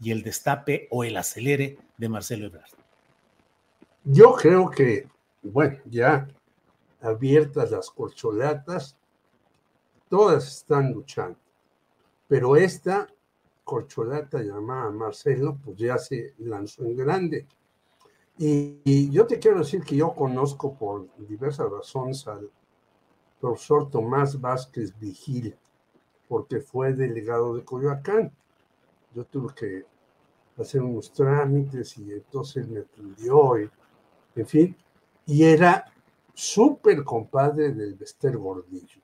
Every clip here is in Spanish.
y el destape o el acelere de Marcelo Ebrard? Yo creo que, bueno, ya abiertas las corcholatas, todas están luchando, pero esta corcholata llamada Marcelo, pues ya se lanzó en grande. Y, yo te quiero decir que yo conozco por diversas razones al profesor Tomás Vázquez Vigil, porque fue delegado de Coyoacán. Yo tuve que hacer unos trámites y entonces me atendió, y, en fin, y era súper compadre del Bester Gordillo,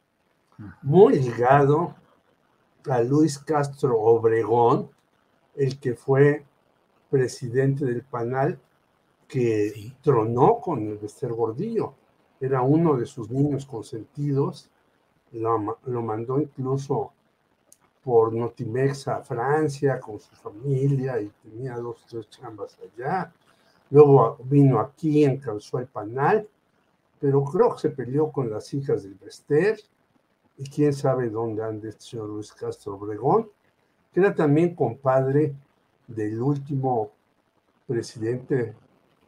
muy ligado a Luis Castro Obregón, el que fue presidente del PANAL, que sí. tronó con el Bester Gordillo, era uno de sus niños consentidos, lo, lo mandó incluso por Notimex a Francia con su familia y tenía dos o tres chambas allá. Luego vino aquí, encalzó el panal, pero creo que se peleó con las hijas del Bester y quién sabe dónde anda este señor Luis Castro Obregón, que era también compadre del último presidente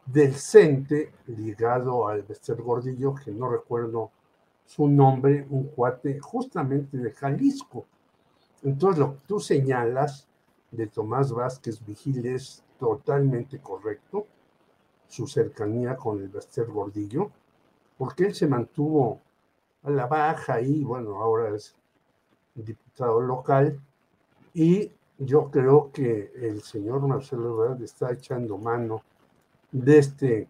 del CENTE ligado al Bester Gordillo, que no recuerdo su nombre, un cuate justamente de Jalisco. Entonces, lo que tú señalas de Tomás Vázquez Vigil es totalmente correcto, su cercanía con el Bester Gordillo, porque él se mantuvo a la baja y, bueno, ahora es diputado local, y yo creo que el señor Marcelo Ebrard está echando mano de este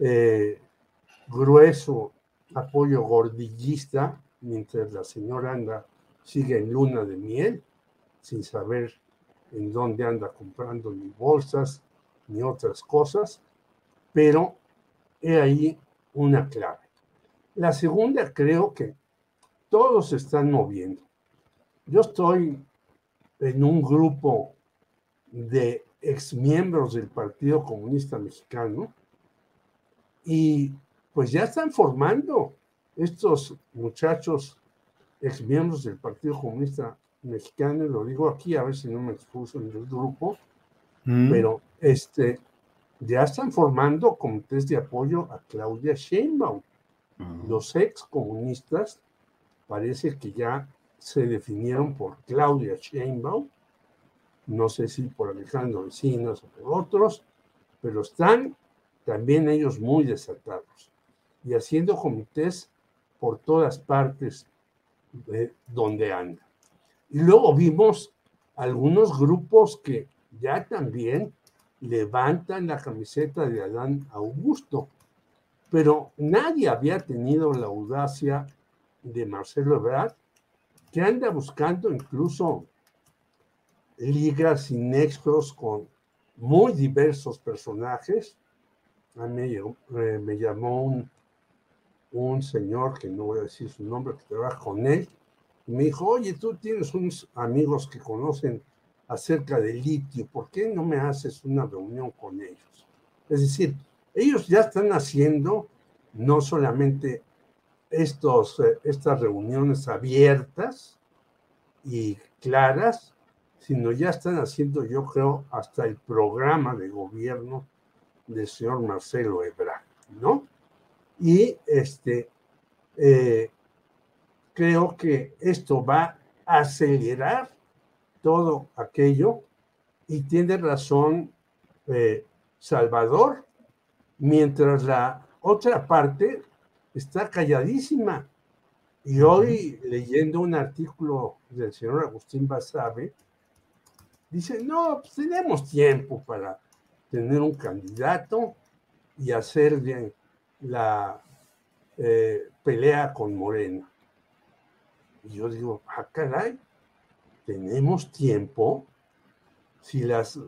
eh, grueso apoyo gordillista, mientras la señora anda sigue en luna de miel, sin saber en dónde anda comprando ni bolsas ni otras cosas, pero he ahí una clave. La segunda, creo que todos se están moviendo. Yo estoy en un grupo de exmiembros del Partido Comunista Mexicano y pues ya están formando estos muchachos exmiembros del Partido Comunista Mexicano, lo digo aquí, a ver si no me expuso en el grupo, mm. pero este, ya están formando comités de apoyo a Claudia Sheinbaum. Mm. Los ex comunistas parece que ya se definieron por Claudia Sheinbaum, no sé si por Alejandro Vecinos o por otros, pero están también ellos muy desatados y haciendo comités por todas partes de donde anda. Y luego vimos algunos grupos que ya también levantan la camiseta de Adán Augusto, pero nadie había tenido la audacia de Marcelo Ebrard, que anda buscando incluso ligas y nexos con muy diversos personajes. A mí me, me llamó un un señor, que no voy a decir su nombre, que trabaja con él, y me dijo, oye, tú tienes unos amigos que conocen acerca del litio, ¿por qué no me haces una reunión con ellos? Es decir, ellos ya están haciendo no solamente estos, eh, estas reuniones abiertas y claras, sino ya están haciendo, yo creo, hasta el programa de gobierno del señor Marcelo Ebrard, ¿no? Y este, eh, creo que esto va a acelerar todo aquello y tiene razón eh, Salvador, mientras la otra parte está calladísima. Y hoy, leyendo un artículo del señor Agustín Basabe, dice, no, pues tenemos tiempo para tener un candidato y hacer la eh, pelea con Morena. Y yo digo, ah, caray, tenemos tiempo. Si las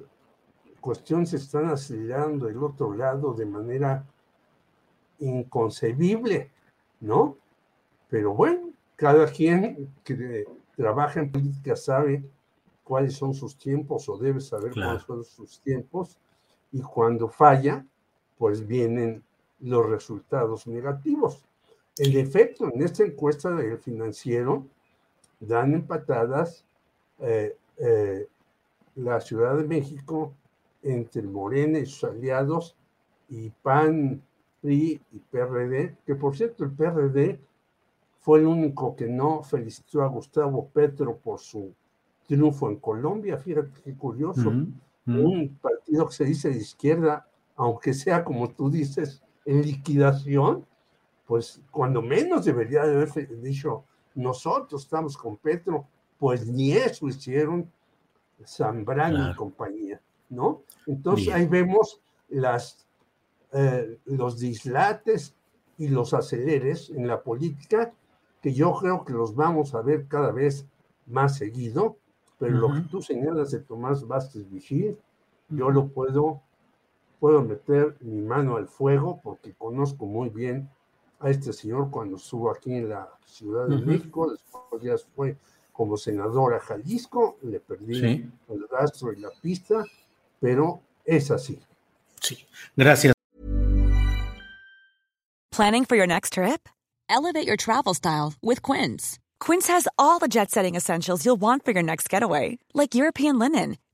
cuestiones se están acelerando del otro lado de manera inconcebible, ¿no? Pero bueno, cada quien que trabaja en política sabe cuáles son sus tiempos o debe saber cuáles son sus tiempos y cuando falla, pues vienen los resultados negativos. En efecto, en esta encuesta del financiero dan empatadas eh, eh, la Ciudad de México entre Morena y sus aliados y PAN, PRI y PRD, que por cierto el PRD fue el único que no felicitó a Gustavo Petro por su triunfo en Colombia, fíjate qué curioso, un partido que se dice de izquierda, aunque sea como tú dices, en liquidación, pues cuando menos debería haber dicho, nosotros estamos con Petro, pues ni eso hicieron Zambrano y compañía, ¿no? Entonces ahí vemos las, eh, los dislates y los aceleres en la política, que yo creo que los vamos a ver cada vez más seguido, pero lo que tú señalas de Tomás Vázquez Vigil, yo lo puedo, puedo meter mi mano al fuego porque conozco muy bien a este señor cuando estuvo aquí en la Ciudad de México, después ya fue como senador a Jalisco, le perdí el rastro y la pista, pero es así. Sí, gracias. Planning for your next trip? Elevate your travel style with Quince. Quince has all the jet-setting essentials you'll want for your next getaway, like European linen,